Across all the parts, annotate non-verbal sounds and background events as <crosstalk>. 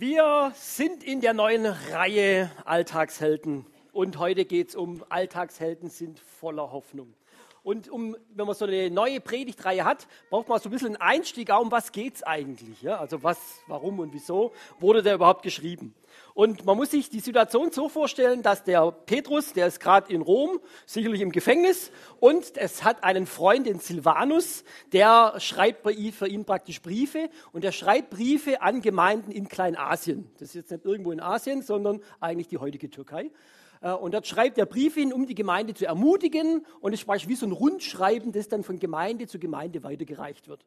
Wir sind in der neuen Reihe Alltagshelden und heute geht es um Alltagshelden sind voller Hoffnung. Und um, wenn man so eine neue Predigtreihe hat, braucht man so ein bisschen einen Einstieg, auch um was geht es eigentlich. Ja? Also was, warum und wieso wurde der überhaupt geschrieben? Und man muss sich die Situation so vorstellen, dass der Petrus, der ist gerade in Rom, sicherlich im Gefängnis, und es hat einen Freund, den Silvanus, der schreibt für ihn praktisch Briefe und der schreibt Briefe an Gemeinden in Kleinasien. Das ist jetzt nicht irgendwo in Asien, sondern eigentlich die heutige Türkei. Äh, und dort schreibt er Briefe hin, um die Gemeinde zu ermutigen. Und es ist wie so ein Rundschreiben, das dann von Gemeinde zu Gemeinde weitergereicht wird.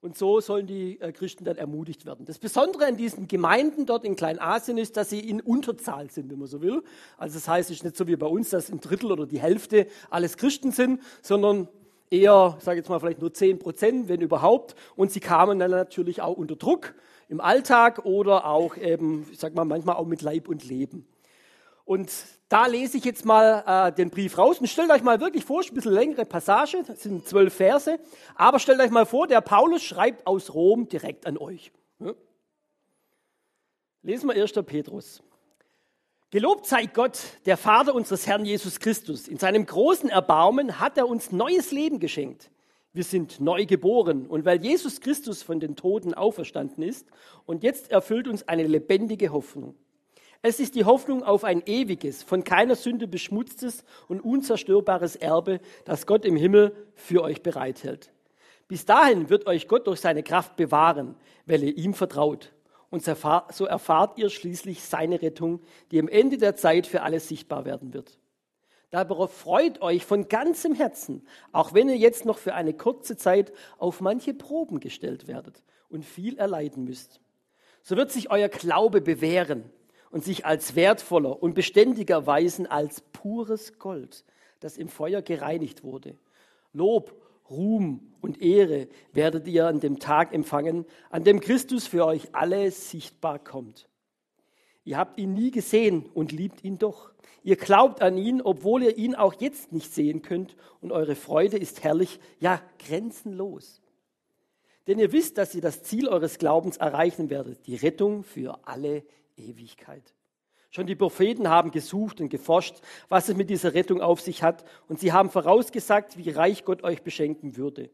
Und so sollen die äh, Christen dann ermutigt werden. Das Besondere an diesen Gemeinden dort in Kleinasien ist, dass sie in Unterzahl sind, wenn man so will. Also das heißt, es ist nicht so wie bei uns, dass ein Drittel oder die Hälfte alles Christen sind, sondern eher, ich sage jetzt mal vielleicht nur 10 Prozent, wenn überhaupt. Und sie kamen dann natürlich auch unter Druck im Alltag oder auch eben, ich sage mal, manchmal auch mit Leib und Leben. Und da lese ich jetzt mal äh, den Brief raus und stellt euch mal wirklich vor, ein bisschen längere Passage, das sind zwölf Verse, aber stellt euch mal vor, der Paulus schreibt aus Rom direkt an euch. Lesen wir 1. Petrus. Gelobt sei Gott, der Vater unseres Herrn Jesus Christus. In seinem großen Erbarmen hat er uns neues Leben geschenkt. Wir sind neu geboren und weil Jesus Christus von den Toten auferstanden ist und jetzt erfüllt uns eine lebendige Hoffnung. Es ist die Hoffnung auf ein ewiges, von keiner Sünde beschmutztes und unzerstörbares Erbe, das Gott im Himmel für euch bereithält. Bis dahin wird euch Gott durch seine Kraft bewahren, weil ihr ihm vertraut. Und so erfahrt ihr schließlich seine Rettung, die am Ende der Zeit für alle sichtbar werden wird. Darüber freut euch von ganzem Herzen, auch wenn ihr jetzt noch für eine kurze Zeit auf manche Proben gestellt werdet und viel erleiden müsst. So wird sich euer Glaube bewähren und sich als wertvoller und beständiger erweisen als pures Gold, das im Feuer gereinigt wurde. Lob, Ruhm und Ehre werdet ihr an dem Tag empfangen, an dem Christus für euch alle sichtbar kommt. Ihr habt ihn nie gesehen und liebt ihn doch. Ihr glaubt an ihn, obwohl ihr ihn auch jetzt nicht sehen könnt, und eure Freude ist herrlich, ja grenzenlos. Denn ihr wisst, dass ihr das Ziel eures Glaubens erreichen werdet, die Rettung für alle Ewigkeit. Schon die Propheten haben gesucht und geforscht, was es mit dieser Rettung auf sich hat, und sie haben vorausgesagt, wie reich Gott euch beschenken würde.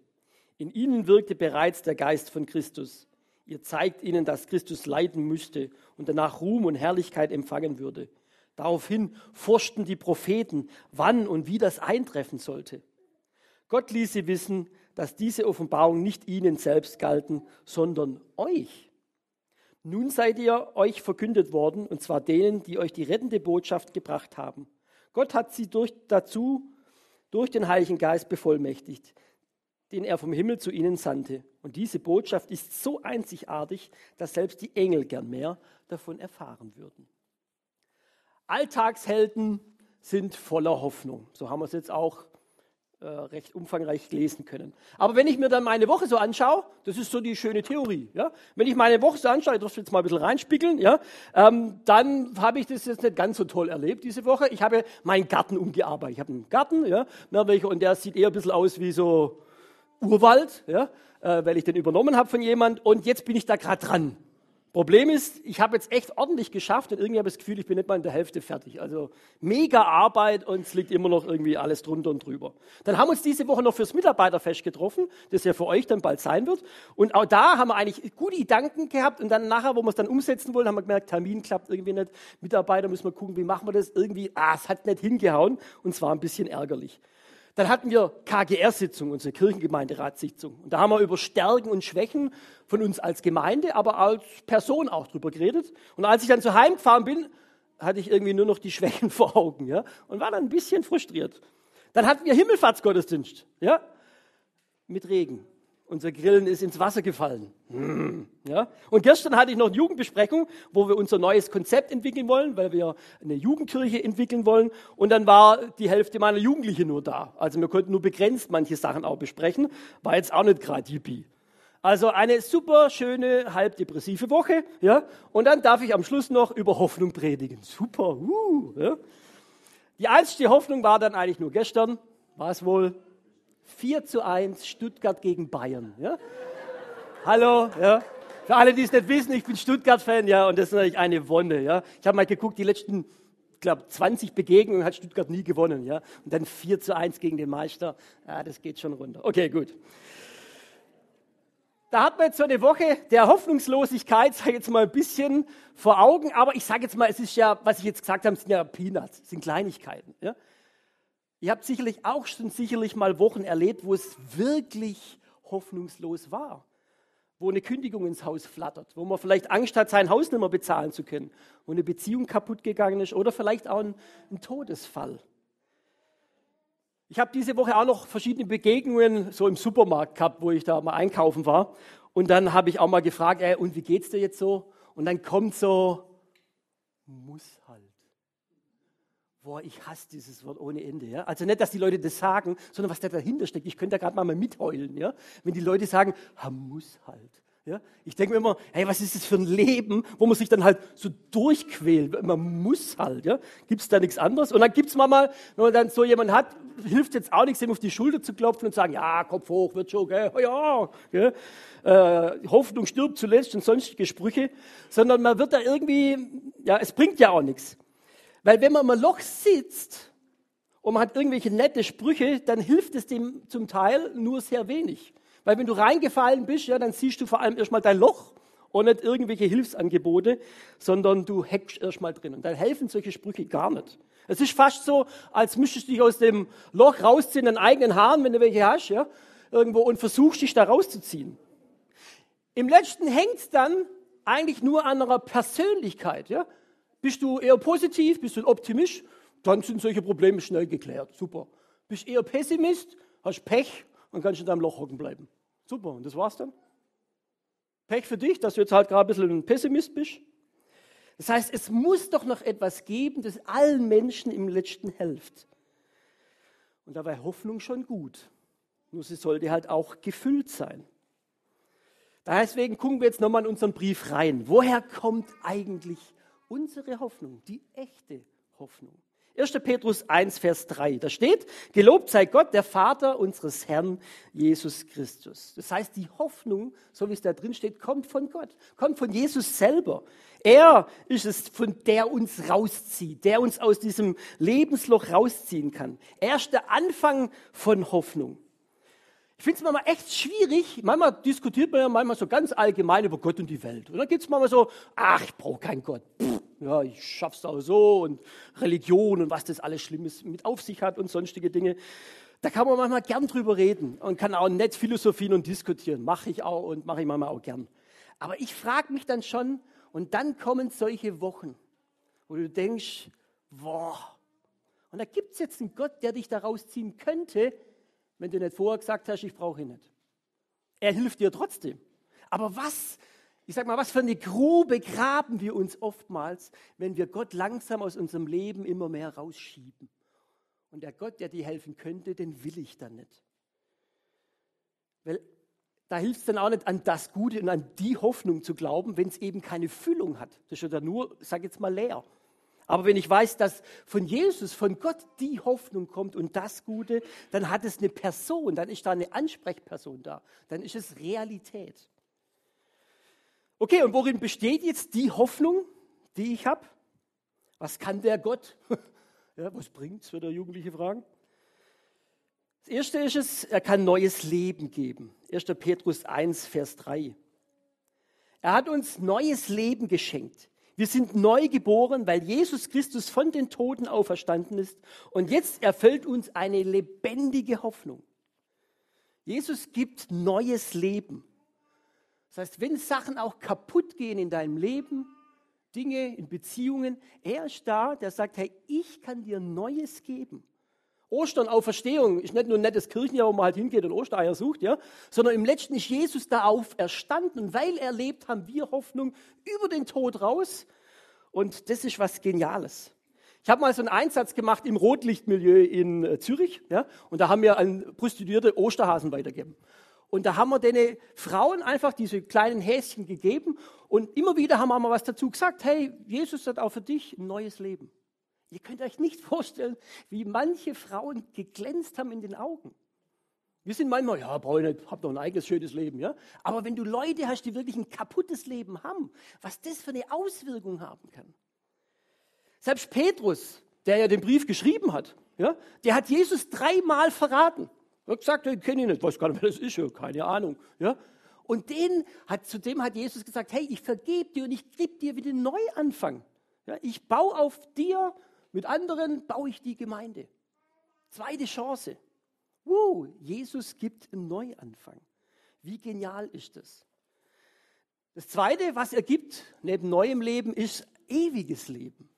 In ihnen wirkte bereits der Geist von Christus. Ihr zeigt ihnen, dass Christus leiden müsste und danach Ruhm und Herrlichkeit empfangen würde. Daraufhin forschten die Propheten, wann und wie das eintreffen sollte. Gott ließ sie wissen, dass diese Offenbarung nicht ihnen selbst galten, sondern euch. Nun seid ihr euch verkündet worden, und zwar denen, die euch die rettende Botschaft gebracht haben. Gott hat sie durch, dazu durch den Heiligen Geist bevollmächtigt, den er vom Himmel zu ihnen sandte. Und diese Botschaft ist so einzigartig, dass selbst die Engel gern mehr davon erfahren würden. Alltagshelden sind voller Hoffnung. So haben wir es jetzt auch äh, recht umfangreich lesen können. Aber wenn ich mir dann meine Woche so anschaue, das ist so die schöne Theorie. Ja? Wenn ich meine Woche so anschaue, ich darf jetzt mal ein bisschen reinspiegeln, ja? Ähm, dann habe ich das jetzt nicht ganz so toll erlebt diese Woche. Ich habe meinen Garten umgearbeitet. Ich habe einen Garten, ja, und der sieht eher ein bisschen aus wie so Urwald, ja, äh, weil ich den übernommen habe von jemand. Und jetzt bin ich da gerade dran. Problem ist, ich habe jetzt echt ordentlich geschafft und irgendwie habe ich das Gefühl, ich bin nicht mal in der Hälfte fertig. Also mega Arbeit und es liegt immer noch irgendwie alles drunter und drüber. Dann haben wir uns diese Woche noch fürs Mitarbeiterfest getroffen, das ja für euch dann bald sein wird. Und auch da haben wir eigentlich gute Gedanken gehabt und dann nachher, wo wir es dann umsetzen wollen, haben wir gemerkt, Termin klappt irgendwie nicht. Mitarbeiter müssen wir gucken, wie machen wir das irgendwie. Ah, es hat nicht hingehauen und zwar ein bisschen ärgerlich. Dann hatten wir KGR-Sitzung, unsere Kirchengemeinderatssitzung. Und da haben wir über Stärken und Schwächen von uns als Gemeinde, aber als Person auch drüber geredet. Und als ich dann zu Heim gefahren bin, hatte ich irgendwie nur noch die Schwächen <laughs> vor Augen, ja, und war dann ein bisschen frustriert. Dann hatten wir Himmelfahrtsgottesdienst, ja, mit Regen. Unser Grillen ist ins Wasser gefallen. Hm, ja? Und gestern hatte ich noch eine Jugendbesprechung, wo wir unser neues Konzept entwickeln wollen, weil wir eine Jugendkirche entwickeln wollen. Und dann war die Hälfte meiner Jugendlichen nur da. Also wir konnten nur begrenzt manche Sachen auch besprechen. War jetzt auch nicht gerade yippie. Also eine super schöne, halbdepressive Woche. Ja? Und dann darf ich am Schluss noch über Hoffnung predigen. Super. Uh, ja? Die einzige Hoffnung war dann eigentlich nur gestern. War es wohl? 4 zu 1 Stuttgart gegen Bayern. Ja? Hallo, ja? Für alle, die es nicht wissen, ich bin Stuttgart-Fan, ja, und das ist natürlich eine Wonne, ja. Ich habe mal geguckt, die letzten, glaube, 20 Begegnungen hat Stuttgart nie gewonnen, ja. Und dann 4 zu 1 gegen den Meister, ja, das geht schon runter. Okay, gut. Da hat man jetzt so eine Woche der Hoffnungslosigkeit, sage ich jetzt mal ein bisschen vor Augen, aber ich sage jetzt mal, es ist ja, was ich jetzt gesagt habe, sind ja Peanuts, sind Kleinigkeiten, ja. Ihr habt sicherlich auch schon sicherlich mal Wochen erlebt, wo es wirklich hoffnungslos war wo eine Kündigung ins Haus flattert, wo man vielleicht Angst hat, sein Haus nicht mehr bezahlen zu können, wo eine Beziehung kaputt gegangen ist oder vielleicht auch ein, ein Todesfall. Ich habe diese Woche auch noch verschiedene Begegnungen so im Supermarkt gehabt, wo ich da mal einkaufen war. Und dann habe ich auch mal gefragt, ey, und wie geht's dir jetzt so? Und dann kommt so, muss halt. Boah, ich hasse dieses Wort ohne Ende. Ja? Also nicht, dass die Leute das sagen, sondern was da dahinter steckt. Ich könnte da gerade mal mitheulen, ja? wenn die Leute sagen, ha, muss halt. Ja? Ich denke mir immer, hey, was ist das für ein Leben, wo man sich dann halt so durchquält. Man muss halt. Ja? Gibt es da nichts anderes? Und dann gibt es mal, wenn man dann so jemanden hat, hilft jetzt auch nichts, ihm auf die Schulter zu klopfen und sagen, ja, Kopf hoch, wird schon, gell? ja. Gell? Äh, Hoffnung stirbt zuletzt und sonstige Sprüche. Sondern man wird da irgendwie, ja, es bringt ja auch nichts. Weil wenn man im Loch sitzt und man hat irgendwelche nette Sprüche, dann hilft es dem zum Teil nur sehr wenig. Weil wenn du reingefallen bist, ja, dann siehst du vor allem erstmal dein Loch und nicht irgendwelche Hilfsangebote, sondern du hackst erstmal drin. Und dann helfen solche Sprüche gar nicht. Es ist fast so, als müsstest du dich aus dem Loch rausziehen, in deinen eigenen Haaren, wenn du welche hast, ja, irgendwo, und versuchst dich da rauszuziehen. Im letzten hängt es dann eigentlich nur an einer Persönlichkeit, ja. Bist du eher positiv, bist du ein Optimist, dann sind solche Probleme schnell geklärt. Super. Bist du eher Pessimist, hast Pech und kannst in deinem Loch hocken bleiben. Super, und das war's dann. Pech für dich, dass du jetzt halt gerade ein bisschen ein Pessimist bist. Das heißt, es muss doch noch etwas geben, das allen Menschen im Letzten hilft. Und da wäre Hoffnung schon gut. Nur sie sollte halt auch gefüllt sein. Deswegen gucken wir jetzt nochmal in unseren Brief rein. Woher kommt eigentlich unsere Hoffnung, die echte Hoffnung. 1. Petrus 1, Vers 3, da steht, gelobt sei Gott, der Vater unseres Herrn Jesus Christus. Das heißt, die Hoffnung, so wie es da drin steht, kommt von Gott, kommt von Jesus selber. Er ist es, von der uns rauszieht, der uns aus diesem Lebensloch rausziehen kann. Er ist der Anfang von Hoffnung. Ich finde es manchmal echt schwierig. Manchmal diskutiert man ja manchmal so ganz allgemein über Gott und die Welt. Und dann geht es manchmal so, ach, ich brauche keinen Gott. Pff, ja, ich schaff's auch so und Religion und was das alles Schlimmes mit auf sich hat und sonstige Dinge. Da kann man manchmal gern drüber reden und kann auch nett philosophieren und diskutieren. Mache ich auch und mache ich manchmal auch gern. Aber ich frage mich dann schon, und dann kommen solche Wochen, wo du denkst, boah, und da gibt es jetzt einen Gott, der dich da rausziehen könnte, wenn du nicht vorher gesagt hast, ich brauche ihn nicht. Er hilft dir trotzdem. Aber was, ich sag mal, was für eine Grube graben wir uns oftmals, wenn wir Gott langsam aus unserem Leben immer mehr rausschieben. Und der Gott, der dir helfen könnte, den will ich dann nicht. Weil da hilft es dann auch nicht an das Gute und an die Hoffnung zu glauben, wenn es eben keine Füllung hat. Das ist ja dann nur, sag jetzt mal, leer. Aber wenn ich weiß, dass von Jesus, von Gott die Hoffnung kommt und das Gute, dann hat es eine Person, dann ist da eine Ansprechperson da, dann ist es Realität. Okay, und worin besteht jetzt die Hoffnung, die ich habe? Was kann der Gott? <laughs> ja, was bringt's, wird der Jugendliche fragen. Das erste ist es, er kann neues Leben geben. 1. Petrus 1, Vers 3. Er hat uns neues Leben geschenkt. Wir sind neu geboren, weil Jesus Christus von den Toten auferstanden ist. Und jetzt erfüllt uns eine lebendige Hoffnung. Jesus gibt neues Leben. Das heißt, wenn Sachen auch kaputt gehen in deinem Leben, Dinge in Beziehungen, er ist da, der sagt, hey, ich kann dir Neues geben. Ostern, Auferstehung ist nicht nur ein nettes Kirchenjahr, wo man halt hingeht und Ostereier sucht, ja, sondern im letzten ist Jesus da auferstanden und weil er lebt, haben wir Hoffnung über den Tod raus und das ist was Geniales. Ich habe mal so einen Einsatz gemacht im Rotlichtmilieu in äh, Zürich ja, und da haben wir an Prostituierte Osterhasen weitergegeben. Und da haben wir den Frauen einfach diese kleinen Häschen gegeben und immer wieder haben wir mal was dazu gesagt. Hey, Jesus hat auch für dich ein neues Leben. Ihr könnt euch nicht vorstellen, wie manche Frauen geglänzt haben in den Augen. Wir sind manchmal, ja, brauche ich nicht, hab doch ein eigenes schönes Leben, ja. Aber wenn du Leute hast, die wirklich ein kaputtes Leben haben, was das für eine Auswirkung haben kann. Selbst Petrus, der ja den Brief geschrieben hat, ja, der hat Jesus dreimal verraten. Er hat gesagt, ich kenne ihn nicht, weiß gar nicht, wer das ist, keine Ahnung. Ja. Und den hat, zu dem hat Jesus gesagt, hey, ich vergebe dir und ich gebe dir wieder einen Neuanfang. Ja, ich baue auf dir, mit anderen baue ich die Gemeinde. Zweite Chance. Wow, Jesus gibt einen Neuanfang. Wie genial ist das? Das Zweite, was er gibt, neben neuem Leben, ist ewiges Leben.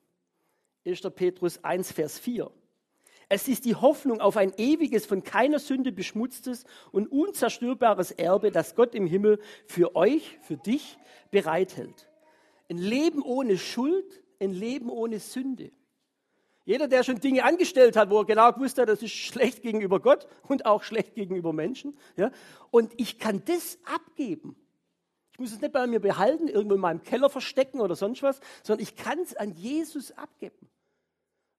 1. Petrus 1, Vers 4. Es ist die Hoffnung auf ein ewiges, von keiner Sünde beschmutztes und unzerstörbares Erbe, das Gott im Himmel für euch, für dich bereithält. Ein Leben ohne Schuld, ein Leben ohne Sünde. Jeder, der schon Dinge angestellt hat, wo er genau gewusst hat, das ist schlecht gegenüber Gott und auch schlecht gegenüber Menschen. Ja? Und ich kann das abgeben. Ich muss es nicht bei mir behalten, irgendwo in meinem Keller verstecken oder sonst was, sondern ich kann es an Jesus abgeben.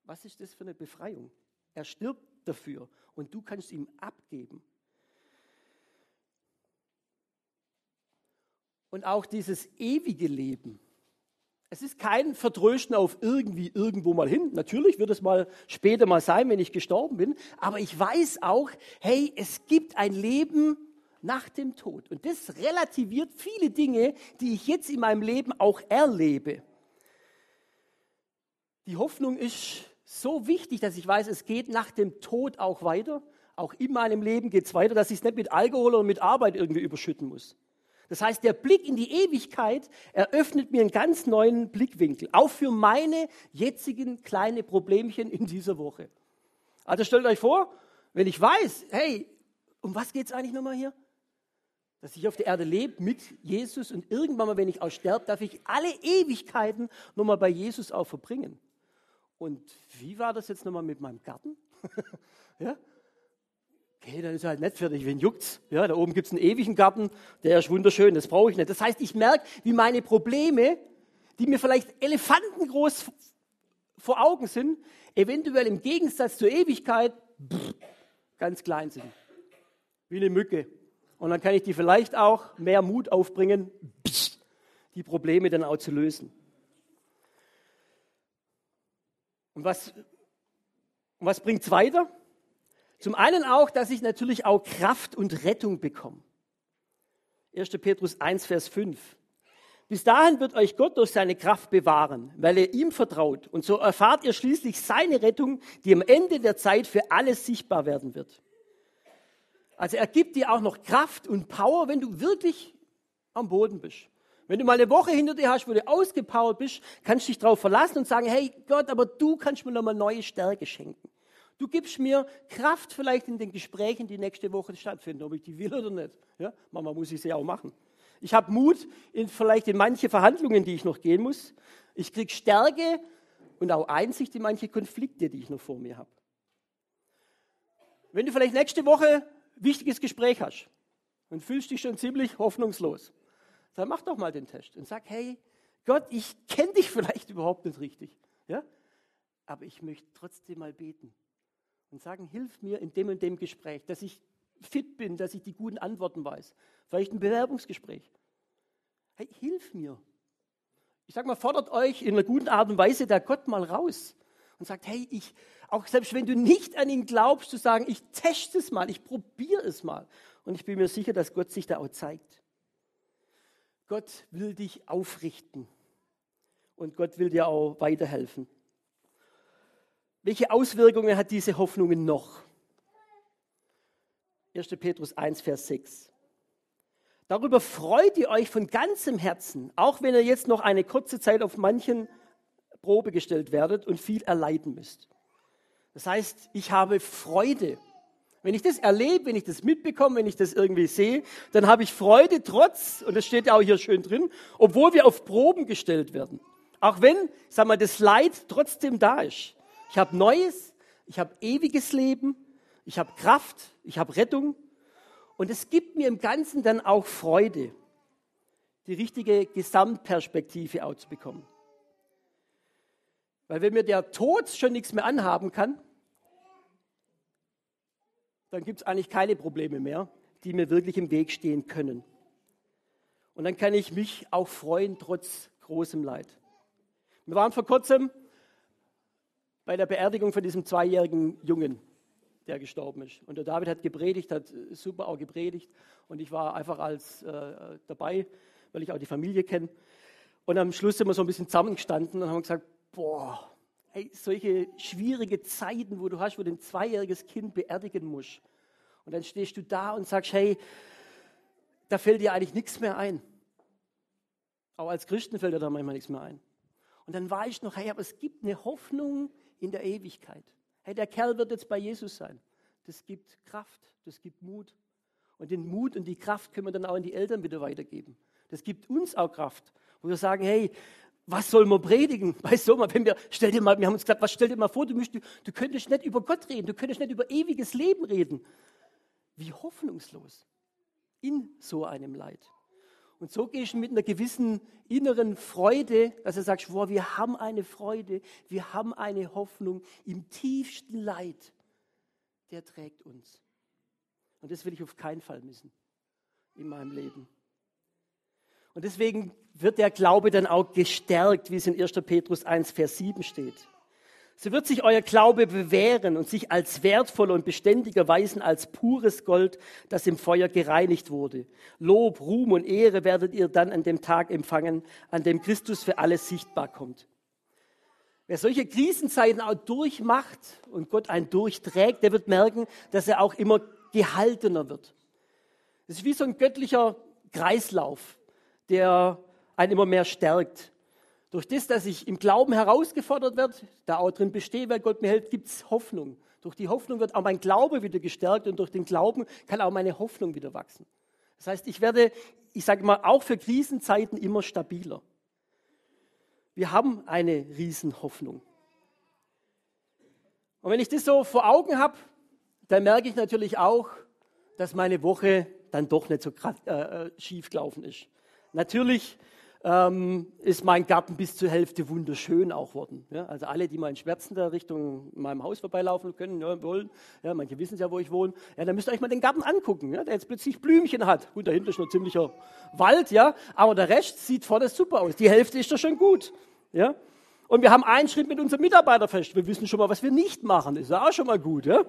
Was ist das für eine Befreiung? Er stirbt dafür und du kannst ihm abgeben. Und auch dieses ewige Leben, es ist kein Vertrösten auf irgendwie irgendwo mal hin. Natürlich wird es mal später mal sein, wenn ich gestorben bin. Aber ich weiß auch, hey, es gibt ein Leben nach dem Tod. Und das relativiert viele Dinge, die ich jetzt in meinem Leben auch erlebe. Die Hoffnung ist so wichtig, dass ich weiß, es geht nach dem Tod auch weiter. Auch in meinem Leben geht es weiter, dass ich es nicht mit Alkohol oder mit Arbeit irgendwie überschütten muss. Das heißt, der Blick in die Ewigkeit eröffnet mir einen ganz neuen Blickwinkel, auch für meine jetzigen kleinen Problemchen in dieser Woche. Also stellt euch vor, wenn ich weiß, hey, um was geht es eigentlich nochmal hier? Dass ich auf der Erde lebe mit Jesus und irgendwann mal, wenn ich auch sterbe, darf ich alle Ewigkeiten nochmal bei Jesus auch verbringen. Und wie war das jetzt nochmal mit meinem Garten? <laughs> ja? Okay, dann ist er halt nicht fertig, wen juckt's? Ja, da oben gibt es einen ewigen Garten, der ist wunderschön, das brauche ich nicht. Das heißt, ich merke, wie meine Probleme, die mir vielleicht elefantengroß vor Augen sind, eventuell im Gegensatz zur Ewigkeit pff, ganz klein sind. Wie eine Mücke. Und dann kann ich die vielleicht auch mehr Mut aufbringen, die Probleme dann auch zu lösen. Und was, was bringt es weiter? Zum einen auch, dass ich natürlich auch Kraft und Rettung bekomme. 1. Petrus 1, Vers 5. Bis dahin wird euch Gott durch seine Kraft bewahren, weil ihr ihm vertraut. Und so erfahrt ihr schließlich seine Rettung, die am Ende der Zeit für alles sichtbar werden wird. Also er gibt dir auch noch Kraft und Power, wenn du wirklich am Boden bist. Wenn du mal eine Woche hinter dir hast, wo du ausgepowert bist, kannst du dich darauf verlassen und sagen, hey Gott, aber du kannst mir nochmal neue Stärke schenken. Du gibst mir Kraft vielleicht in den Gesprächen, die nächste Woche stattfinden, ob ich die will oder nicht. Ja, manchmal muss ich sie auch machen. Ich habe Mut in, vielleicht in manche Verhandlungen, die ich noch gehen muss. Ich kriege Stärke und auch Einsicht in manche Konflikte, die ich noch vor mir habe. Wenn du vielleicht nächste Woche ein wichtiges Gespräch hast und fühlst dich schon ziemlich hoffnungslos, dann mach doch mal den Test und sag, hey, Gott, ich kenne dich vielleicht überhaupt nicht richtig, ja? aber ich möchte trotzdem mal beten und sagen, hilf mir in dem und dem Gespräch, dass ich fit bin, dass ich die guten Antworten weiß. Vielleicht ein Bewerbungsgespräch. Hey, hilf mir. Ich sage mal, fordert euch in einer guten Art und Weise der Gott mal raus und sagt, hey, ich, auch selbst wenn du nicht an ihn glaubst, zu sagen, ich teste es mal, ich probiere es mal. Und ich bin mir sicher, dass Gott sich da auch zeigt. Gott will dich aufrichten und Gott will dir auch weiterhelfen. Welche Auswirkungen hat diese Hoffnung noch? 1. Petrus 1, Vers 6. Darüber freut ihr euch von ganzem Herzen, auch wenn ihr jetzt noch eine kurze Zeit auf manchen Probe gestellt werdet und viel erleiden müsst. Das heißt, ich habe Freude. Wenn ich das erlebe, wenn ich das mitbekomme, wenn ich das irgendwie sehe, dann habe ich Freude trotz, und das steht ja auch hier schön drin, obwohl wir auf Proben gestellt werden. Auch wenn, sag mal, das Leid trotzdem da ist. Ich habe Neues, ich habe ewiges Leben, ich habe Kraft, ich habe Rettung. Und es gibt mir im Ganzen dann auch Freude, die richtige Gesamtperspektive auch zu bekommen. Weil wenn mir der Tod schon nichts mehr anhaben kann, dann gibt es eigentlich keine Probleme mehr, die mir wirklich im Weg stehen können. Und dann kann ich mich auch freuen, trotz großem Leid. Wir waren vor kurzem bei der Beerdigung von diesem zweijährigen Jungen, der gestorben ist. Und der David hat gepredigt, hat super auch gepredigt. Und ich war einfach als äh, dabei, weil ich auch die Familie kenne. Und am Schluss sind wir so ein bisschen zusammengestanden und haben gesagt, boah, solche schwierige Zeiten, wo du hast, wo du ein zweijähriges Kind beerdigen musst. Und dann stehst du da und sagst, hey, da fällt dir eigentlich nichts mehr ein. Auch als Christen fällt dir da manchmal nichts mehr ein. Und dann war ich noch, hey, aber es gibt eine Hoffnung in der Ewigkeit. Hey, der Kerl wird jetzt bei Jesus sein. Das gibt Kraft, das gibt Mut. Und den Mut und die Kraft können wir dann auch an die Eltern wieder weitergeben. Das gibt uns auch Kraft, wo wir sagen, hey, was soll man predigen? <laughs> Weißt du, wenn wir, stell dir mal, wir haben uns gesagt, was stell dir mal vor, du, müsst, du, du könntest nicht über Gott reden, du könntest nicht über ewiges Leben reden. Wie hoffnungslos in so einem Leid. Und so gehst du mit einer gewissen inneren Freude, dass du sagst, wow, wir haben eine Freude, wir haben eine Hoffnung im tiefsten Leid. Der trägt uns. Und das will ich auf keinen Fall missen in meinem Leben. Und deswegen wird der Glaube dann auch gestärkt, wie es in 1. Petrus 1, Vers 7 steht. So wird sich euer Glaube bewähren und sich als wertvoller und beständiger erweisen als pures Gold, das im Feuer gereinigt wurde. Lob, Ruhm und Ehre werdet ihr dann an dem Tag empfangen, an dem Christus für alles sichtbar kommt. Wer solche Krisenzeiten auch durchmacht und Gott einen durchträgt, der wird merken, dass er auch immer gehaltener wird. Das ist wie so ein göttlicher Kreislauf, der einen immer mehr stärkt. Durch das, dass ich im Glauben herausgefordert werde, da auch drin bestehe, weil Gott mir hält, gibt es Hoffnung. Durch die Hoffnung wird auch mein Glaube wieder gestärkt und durch den Glauben kann auch meine Hoffnung wieder wachsen. Das heißt, ich werde, ich sage mal, auch für Krisenzeiten immer stabiler. Wir haben eine Riesenhoffnung. Und wenn ich das so vor Augen habe, dann merke ich natürlich auch, dass meine Woche dann doch nicht so äh, äh, schief gelaufen ist. Natürlich ähm, ist mein Garten bis zur Hälfte wunderschön auch worden. Ja, also alle, die mal in Schmerzen da Richtung meinem Haus vorbeilaufen können, ja, wollen, ja, manche wissen ja, wo ich wohne, ja, dann müsst ihr euch mal den Garten angucken, ja, der jetzt plötzlich Blümchen hat. Gut, dahinter ist noch ziemlicher Wald, ja, aber der Rest sieht vorne super aus. Die Hälfte ist doch schon gut. Ja. Und wir haben einen Schritt mit unserem Mitarbeiter fest. Wir wissen schon mal, was wir nicht machen. Ist ja auch schon mal gut. Ja?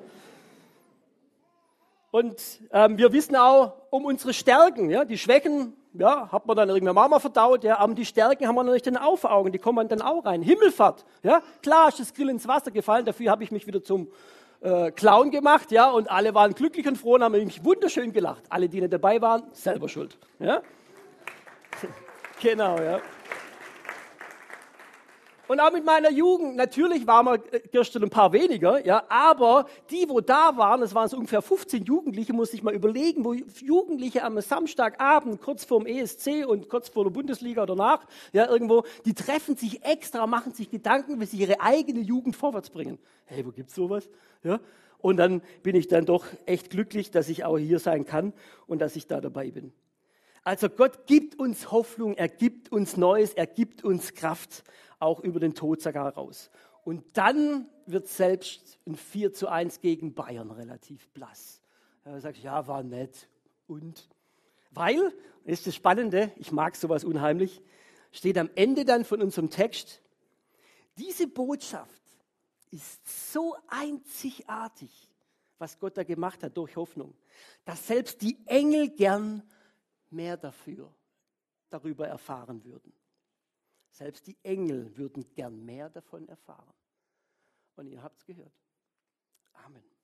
Und ähm, wir wissen auch um unsere Stärken. Ja? Die Schwächen ja, hat man dann irgendwann mal verdaut, ja, aber die Stärken haben wir noch nicht in den Augen, die kommen dann auch rein. Himmelfahrt, ja, klar ist das Grill ins Wasser gefallen, dafür habe ich mich wieder zum äh, Clown gemacht, ja, und alle waren glücklich und froh und haben mich wunderschön gelacht. Alle, die nicht dabei waren, selber schuld, ja. <laughs> genau, ja. Und auch mit meiner Jugend, natürlich waren wir äh, gestern ein paar weniger, ja, aber die, wo da waren, das waren so ungefähr 15 Jugendliche, muss ich mal überlegen, wo Jugendliche am Samstagabend, kurz vorm ESC und kurz vor der Bundesliga oder nach, ja, irgendwo, die treffen sich extra, machen sich Gedanken, wie sie ihre eigene Jugend vorwärts bringen. Hey, wo gibt's sowas? Ja. Und dann bin ich dann doch echt glücklich, dass ich auch hier sein kann und dass ich da dabei bin. Also Gott gibt uns Hoffnung, er gibt uns Neues, er gibt uns Kraft auch über den Tod sogar raus. Und dann wird selbst ein 4 zu 1 gegen Bayern relativ blass. Da sagt, ja, war nett. Und? Weil, das ist das Spannende, ich mag sowas unheimlich, steht am Ende dann von unserem Text, diese Botschaft ist so einzigartig, was Gott da gemacht hat durch Hoffnung, dass selbst die Engel gern mehr dafür, darüber erfahren würden. Selbst die Engel würden gern mehr davon erfahren. Und ihr habt es gehört. Amen.